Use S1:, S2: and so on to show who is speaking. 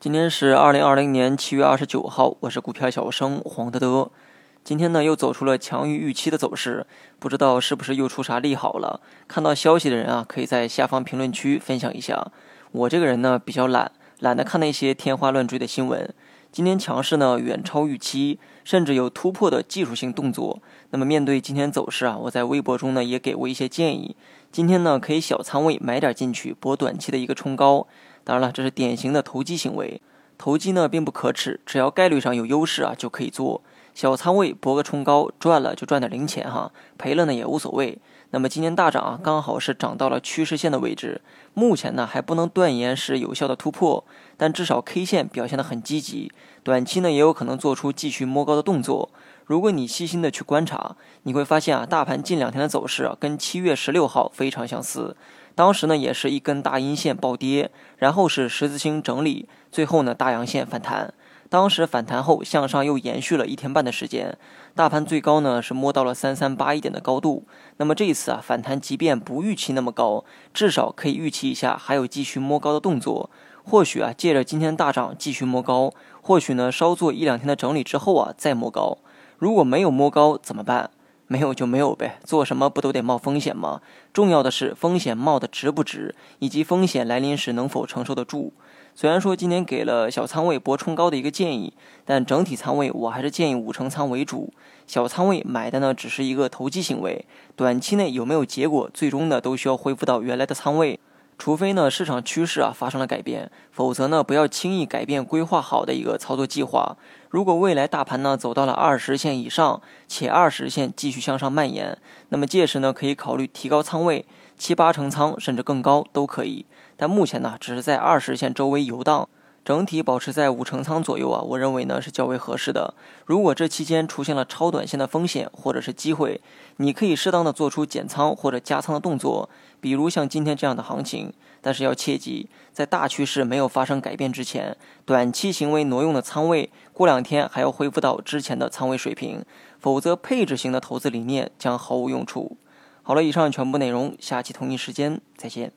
S1: 今天是二零二零年七月二十九号，我是股票小生黄德德。今天呢又走出了强于预期的走势，不知道是不是又出啥利好了？看到消息的人啊，可以在下方评论区分享一下。我这个人呢比较懒，懒得看那些天花乱坠的新闻。今天强势呢远超预期，甚至有突破的技术性动作。那么面对今天走势啊，我在微博中呢也给过一些建议。今天呢可以小仓位买点进去，博短期的一个冲高。当然了，这是典型的投机行为。投机呢并不可耻，只要概率上有优势啊，就可以做小仓位博个冲高，赚了就赚点零钱哈，赔了呢也无所谓。那么今天大涨啊，刚好是涨到了趋势线的位置，目前呢还不能断言是有效的突破，但至少 K 线表现得很积极，短期呢也有可能做出继续摸高的动作。如果你细心的去观察，你会发现啊，大盘近两天的走势啊，跟七月十六号非常相似。当时呢，也是一根大阴线暴跌，然后是十字星整理，最后呢大阳线反弹。当时反弹后向上又延续了一天半的时间，大盘最高呢是摸到了三三八一点的高度。那么这一次啊反弹，即便不预期那么高，至少可以预期一下还有继续摸高的动作。或许啊借着今天大涨继续摸高，或许呢稍做一两天的整理之后啊再摸高。如果没有摸高怎么办？没有就没有呗，做什么不都得冒风险吗？重要的是风险冒得值不值，以及风险来临时能否承受得住。虽然说今天给了小仓位博冲高的一个建议，但整体仓位我还是建议五成仓为主。小仓位买的呢只是一个投机行为，短期内有没有结果，最终呢都需要恢复到原来的仓位。除非呢市场趋势啊发生了改变，否则呢不要轻易改变规划好的一个操作计划。如果未来大盘呢走到了二十线以上，且二十线继续向上蔓延，那么届时呢可以考虑提高仓位，七八成仓甚至更高都可以。但目前呢只是在二十线周围游荡。整体保持在五成仓左右啊，我认为呢是较为合适的。如果这期间出现了超短线的风险或者是机会，你可以适当的做出减仓或者加仓的动作，比如像今天这样的行情。但是要切记，在大趋势没有发生改变之前，短期行为挪用的仓位，过两天还要恢复到之前的仓位水平，否则配置型的投资理念将毫无用处。好了，以上全部内容，下期同一时间再见。